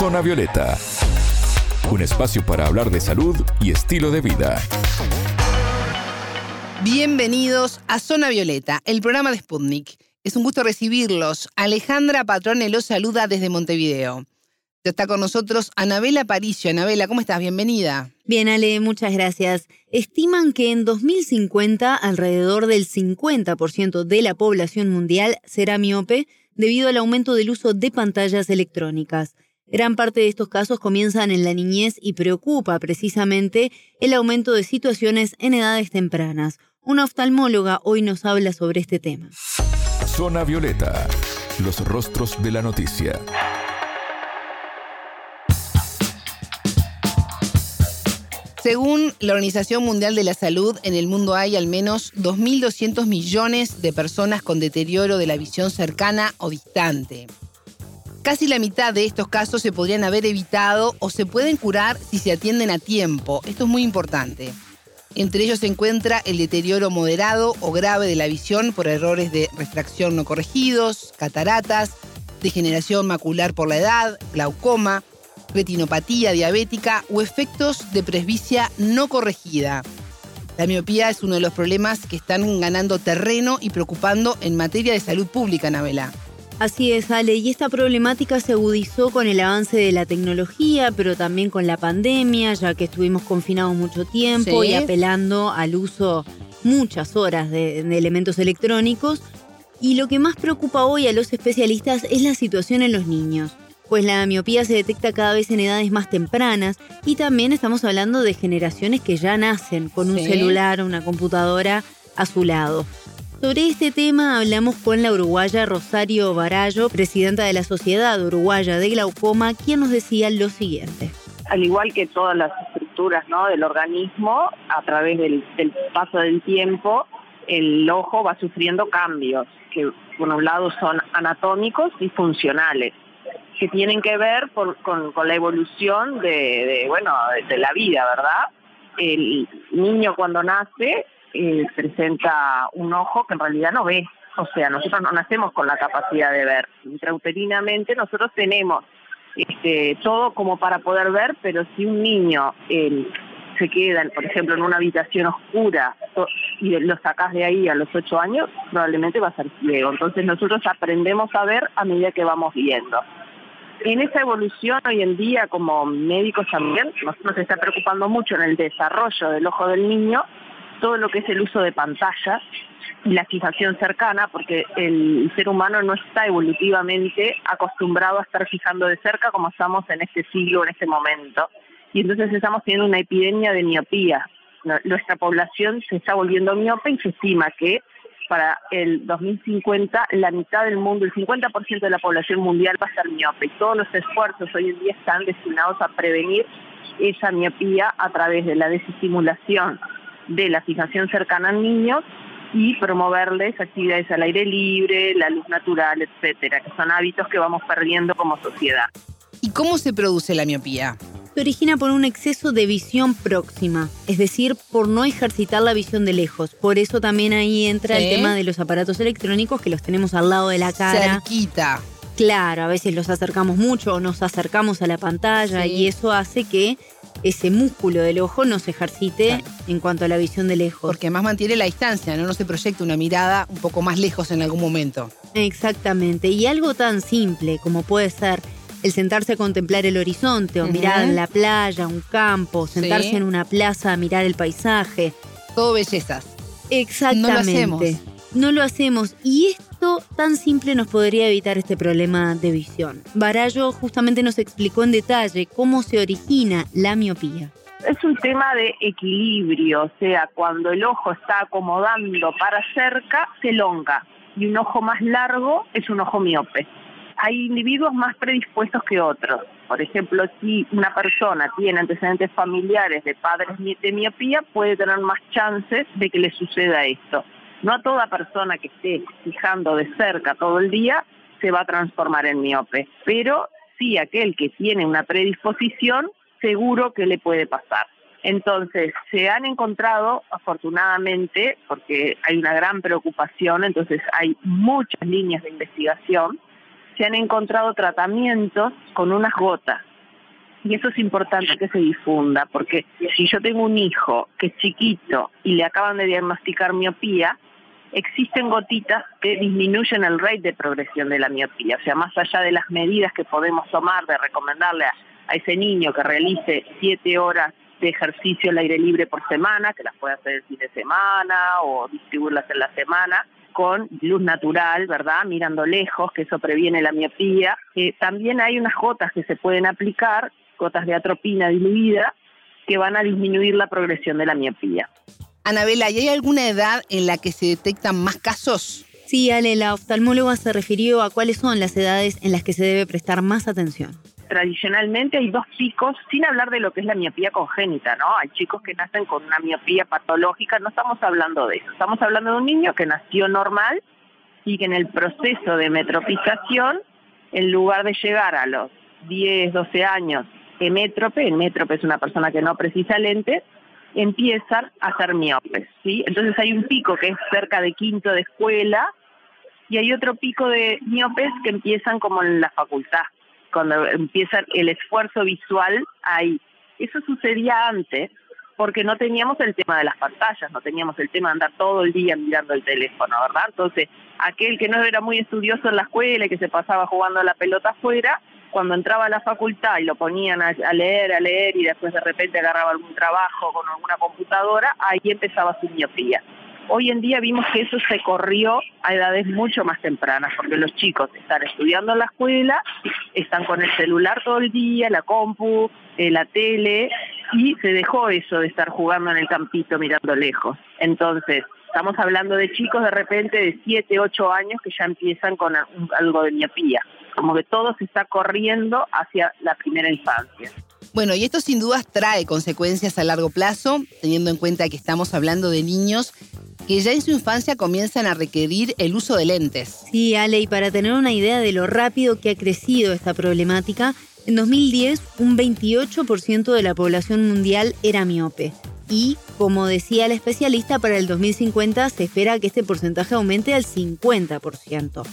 Zona Violeta, un espacio para hablar de salud y estilo de vida. Bienvenidos a Zona Violeta, el programa de Sputnik. Es un gusto recibirlos. Alejandra Patrone los saluda desde Montevideo. Ya está con nosotros Anabela Paricio. Anabela, ¿cómo estás? Bienvenida. Bien, Ale, muchas gracias. Estiman que en 2050 alrededor del 50% de la población mundial será miope debido al aumento del uso de pantallas electrónicas. Gran parte de estos casos comienzan en la niñez y preocupa precisamente el aumento de situaciones en edades tempranas. Una oftalmóloga hoy nos habla sobre este tema. Zona Violeta, los rostros de la noticia. Según la Organización Mundial de la Salud, en el mundo hay al menos 2.200 millones de personas con deterioro de la visión cercana o distante. Casi la mitad de estos casos se podrían haber evitado o se pueden curar si se atienden a tiempo. Esto es muy importante. Entre ellos se encuentra el deterioro moderado o grave de la visión por errores de refracción no corregidos, cataratas, degeneración macular por la edad, glaucoma, retinopatía diabética o efectos de presbicia no corregida. La miopía es uno de los problemas que están ganando terreno y preocupando en materia de salud pública, Nabela. Así es, Ale, y esta problemática se agudizó con el avance de la tecnología, pero también con la pandemia, ya que estuvimos confinados mucho tiempo y apelando al uso muchas horas de, de elementos electrónicos. Y lo que más preocupa hoy a los especialistas es la situación en los niños pues la miopía se detecta cada vez en edades más tempranas y también estamos hablando de generaciones que ya nacen con un celular o una computadora a su lado. Sobre este tema hablamos con la uruguaya Rosario Barallo, presidenta de la Sociedad Uruguaya de Glaucoma, quien nos decía lo siguiente. Al igual que todas las estructuras ¿no? del organismo, a través del, del paso del tiempo, el ojo va sufriendo cambios que por un lado son anatómicos y funcionales que tienen que ver con, la evolución de, bueno, de, la vida, ¿verdad? El niño cuando nace eh, presenta un ojo que en realidad no ve, o sea, nosotros no nacemos con la capacidad de ver. Intrauterinamente nosotros tenemos este, todo como para poder ver, pero si un niño eh, se queda, por ejemplo, en una habitación oscura y lo sacas de ahí a los ocho años, probablemente va a ser ciego. Entonces nosotros aprendemos a ver a medida que vamos viendo en esa evolución hoy en día como médicos también nos, está preocupando mucho en el desarrollo del ojo del niño todo lo que es el uso de pantallas y la fijación cercana, porque el ser humano no está evolutivamente acostumbrado a estar fijando de cerca como estamos en este siglo, en este momento. Y entonces estamos teniendo una epidemia de miopía. Nuestra población se está volviendo miope y se estima que para el 2050 la mitad del mundo, el 50% de la población mundial va a ser miope y todos los esfuerzos hoy en día están destinados a prevenir esa miopía a través de la desestimulación de la fijación cercana al niño y promoverles actividades al aire libre, la luz natural, etcétera, que son hábitos que vamos perdiendo como sociedad. ¿Y cómo se produce la miopía? se origina por un exceso de visión próxima, es decir, por no ejercitar la visión de lejos. Por eso también ahí entra el tema de los aparatos electrónicos que los tenemos al lado de la cara. Cerquita. Claro, a veces los acercamos mucho o nos acercamos a la pantalla y eso hace que ese músculo del ojo no se ejercite en cuanto a la visión de lejos. Porque más mantiene la distancia, ¿no? No se proyecta una mirada un poco más lejos en algún momento. Exactamente. Y algo tan simple como puede ser el sentarse a contemplar el horizonte o mirar la playa, un campo, sentarse en una plaza a mirar el paisaje. Todo bellezas. Exactamente. No lo hacemos. No lo hacemos. Y esto tan simple nos podría evitar este problema de visión. Barallo justamente nos explicó en detalle cómo se origina la miopía. Es un tema de equilibrio, o sea, cuando el ojo está acomodando para cerca, se elonga. Y un ojo más largo es un ojo miope hay individuos más predispuestos que otros. Por ejemplo, si una persona tiene antecedentes familiares de padres de miopía, puede tener más chances de que le suceda esto. No a toda persona que esté fijando de cerca todo el día se va a transformar en miope, pero sí aquel que tiene una predisposición, seguro que le puede pasar. Entonces, se han encontrado, afortunadamente, porque hay una gran preocupación, entonces hay muchas líneas de investigación se han encontrado tratamientos con unas gotas Y eso es importante que se difunda, porque si yo tengo un hijo que es chiquito y le acaban de diagnosticar miopía, existen gotitas que disminuyen el rate de progresión de la miopía. O sea, más allá de las medidas que podemos tomar de recomendarle a, ese niño que realice siete horas de ejercicio al aire libre por semana, que las puede hacer el fin de semana o distribuirlas en la semana, con luz natural, ¿verdad? Mirando lejos, que eso previene la miopía. Eh, también hay unas gotas que se pueden aplicar, gotas de atropina diluida, que van a disminuir la progresión de la miopía. Anabela, ¿y hay alguna edad en la que se detectan más casos? Sí, Ale, la oftalmóloga se refirió a cuáles son las edades en las que se debe prestar más atención tradicionalmente hay dos picos, sin hablar de lo que es la miopía congénita, ¿no? Hay chicos que nacen con una miopía patológica, no estamos hablando de eso, estamos hablando de un niño que nació normal y que en el proceso de metropización, en lugar de llegar a los 10, 12 años hemétrope, hemétrope es una persona que no precisa lentes, empiezan a ser miopes, ¿sí? Entonces hay un pico que es cerca de quinto de escuela y hay otro pico de miopes que empiezan como en la facultad, cuando empieza el esfuerzo visual ahí. Eso sucedía antes porque no teníamos el tema de las pantallas, no teníamos el tema de andar todo el día mirando el teléfono, ¿verdad? Entonces, aquel que no era muy estudioso en la escuela y que se pasaba jugando a la pelota afuera, cuando entraba a la facultad y lo ponían a, leer, a leer y después de repente agarraba algún trabajo con alguna computadora, ahí empezaba su miopía. Hoy en día vimos que eso se corrió a edades mucho más tempranas, porque los chicos están estudiando en la escuela, están con el celular todo el día, la compu, eh, la tele, y se dejó eso de estar jugando en el campito mirando lejos. Entonces, estamos hablando de chicos de repente de 7, 8 años que ya empiezan con algo de miopía, como que todo se está corriendo hacia la primera infancia. Bueno, y esto sin dudas trae consecuencias a largo plazo, teniendo en cuenta que estamos hablando de niños que ya en su infancia comienzan a requerir el uso de lentes. Sí, Ale, y para tener una idea de lo rápido que ha crecido esta problemática, en 2010 un 28% de la población mundial era miope. Y, como decía la especialista, para el 2050 se espera que este porcentaje aumente al 50%.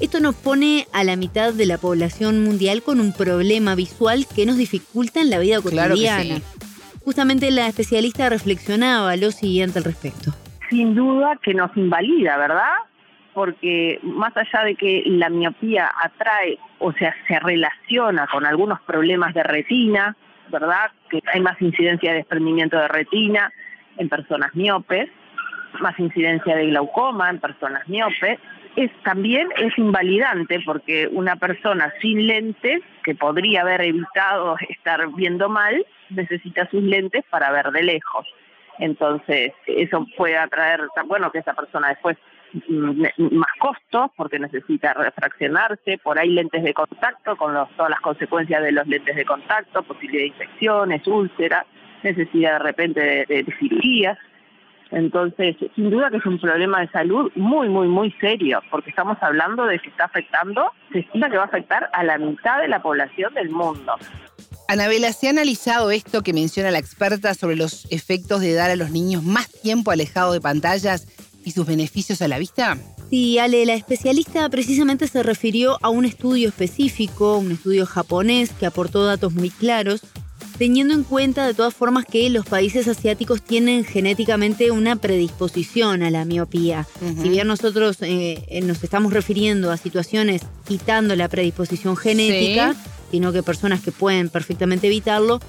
Esto nos pone a la mitad de la población mundial con un problema visual que nos dificulta en la vida cotidiana. Justamente la especialista reflexionaba lo siguiente al respecto sin duda que nos invalida, ¿verdad? Porque más allá de que la miopía atrae, o sea, se relaciona con algunos problemas de retina, ¿verdad? Que hay más incidencia de desprendimiento de retina en personas miopes, más incidencia de glaucoma en personas miopes, es también es invalidante porque una persona sin lentes que podría haber evitado estar viendo mal necesita sus lentes para ver de lejos. Entonces, eso puede atraer, bueno, que esa persona después mm, más costos porque necesita refraccionarse, por ahí lentes de contacto con todas las consecuencias de los lentes de contacto, posibilidad de infecciones, úlceras, necesidad de repente de, de, cirugías. Entonces, sin duda que es un problema de salud muy, muy, muy serio, porque estamos hablando de que está afectando, se estima que va a afectar a la mitad de la población del mundo. Anabela, ¿se ha analizado esto que menciona la experta sobre los efectos de dar a los niños más tiempo alejado de pantallas y sus beneficios a la vista? Sí, Ale, la especialista precisamente se refirió a un estudio específico, un estudio japonés que aportó datos muy claros, teniendo en cuenta de todas formas que los países asiáticos tienen genéticamente una predisposición a la miopía. Si bien nosotros eh, nos estamos refiriendo a situaciones quitando la predisposición genética, sino que personas que pueden perfectamente evitarlo.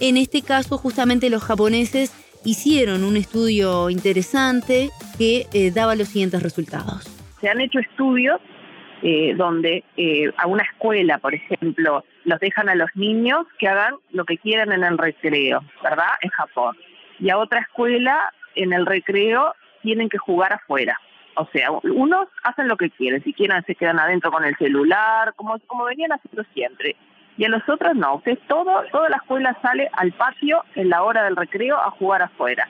En este caso, justamente los japoneses hicieron un estudio interesante que eh, daba los siguientes resultados. Se han hecho estudios eh, donde eh, a una escuela, por ejemplo, los dejan a los niños que hagan lo que quieran en el recreo, ¿verdad? En Japón. Y a otra escuela, en el recreo, tienen que jugar afuera. O sea, unos hacen lo que quieren, si quieren se quedan adentro con el celular, como, como venían haciendo siempre. Y a los otros no, usted todo, toda la escuela sale al patio en la hora del recreo a jugar afuera.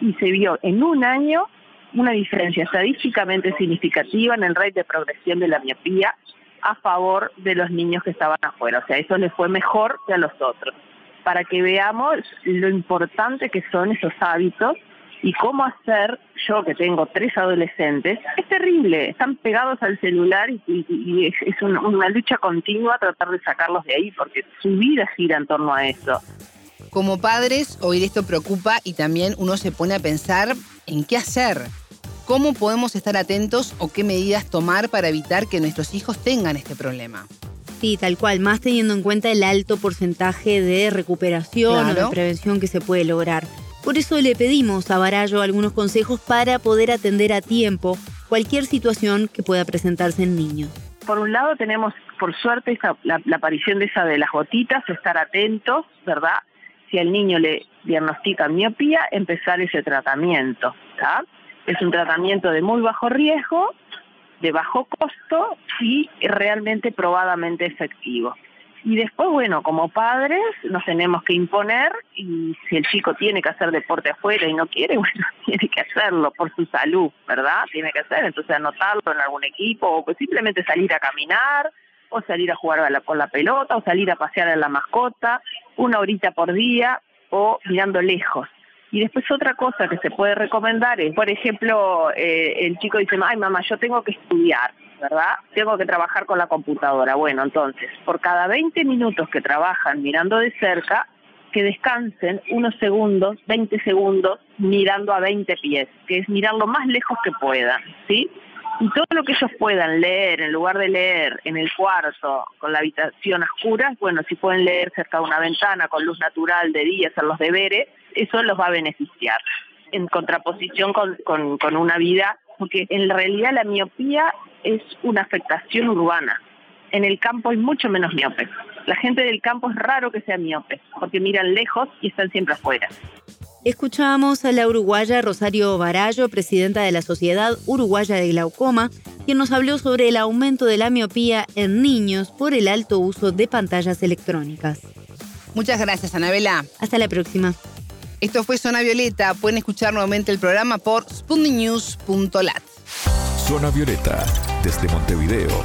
Y se vio en un año una diferencia estadísticamente significativa en el rate de progresión de la miopía a favor de los niños que estaban afuera. O sea, eso les fue mejor que a los otros. Para que veamos lo importante que son esos hábitos y cómo hacer, yo que tengo tres adolescentes, es terrible, están pegados al celular y, es, una, una, lucha continua tratar de sacarlos de ahí, porque su vida gira en torno a eso. Como padres, oír esto preocupa y también uno se pone a pensar en qué hacer. ¿Cómo podemos estar atentos o qué medidas tomar para evitar que nuestros hijos tengan este problema? Sí, tal cual, más teniendo en cuenta el alto porcentaje de recuperación o de prevención que se puede lograr. Por eso le pedimos a Barallo algunos consejos para poder atender a tiempo cualquier situación que pueda presentarse en niños. Por un lado tenemos, por suerte, la, aparición de esa de las gotitas, estar atentos, ¿verdad? Si al niño le diagnostican miopía, empezar ese tratamiento. Es un tratamiento de muy bajo riesgo, de bajo costo y realmente probadamente efectivo. Y después, bueno, como padres nos tenemos que imponer y si el chico tiene que hacer deporte afuera y no quiere, bueno, tiene que hacerlo por su salud, ¿verdad? Tiene que hacer, entonces anotarlo en algún equipo o pues simplemente salir a caminar o salir a jugar con la pelota o salir a pasear a la mascota una horita por día mirando lejos. Y después otra cosa que se puede recomendar es, por ejemplo, eh, el chico dice, ay mamá, yo tengo que estudiar ¿verdad? Tengo que trabajar con la computadora. Bueno, entonces, por cada 20 minutos que trabajan mirando de cerca, que descansen unos segundos, 20 segundos, mirando a 20 pies, que es mirar lo más lejos que puedan, ¿sí? Y todo lo que ellos puedan leer, en lugar de leer en el cuarto con la habitación oscura, bueno, si pueden leer cerca de una ventana con luz natural de día, hacer los deberes, eso los va a beneficiar, en contraposición con, con, con una vida, porque en realidad la miopía es una afectación urbana. En el campo hay mucho menos miope. La gente del campo es raro que sea miope, porque miran lejos y están siempre afuera. Escuchamos a la uruguaya Rosario Barallo, presidenta de la Sociedad Uruguaya de Glaucoma, quien nos habló sobre el aumento de la miopía en niños por el alto uso de pantallas electrónicas. Muchas gracias, Anabela. Hasta la próxima. Esto fue Zona Violeta. Pueden escuchar nuevamente el programa por spundinews.lat. Zona Violeta, desde Montevideo,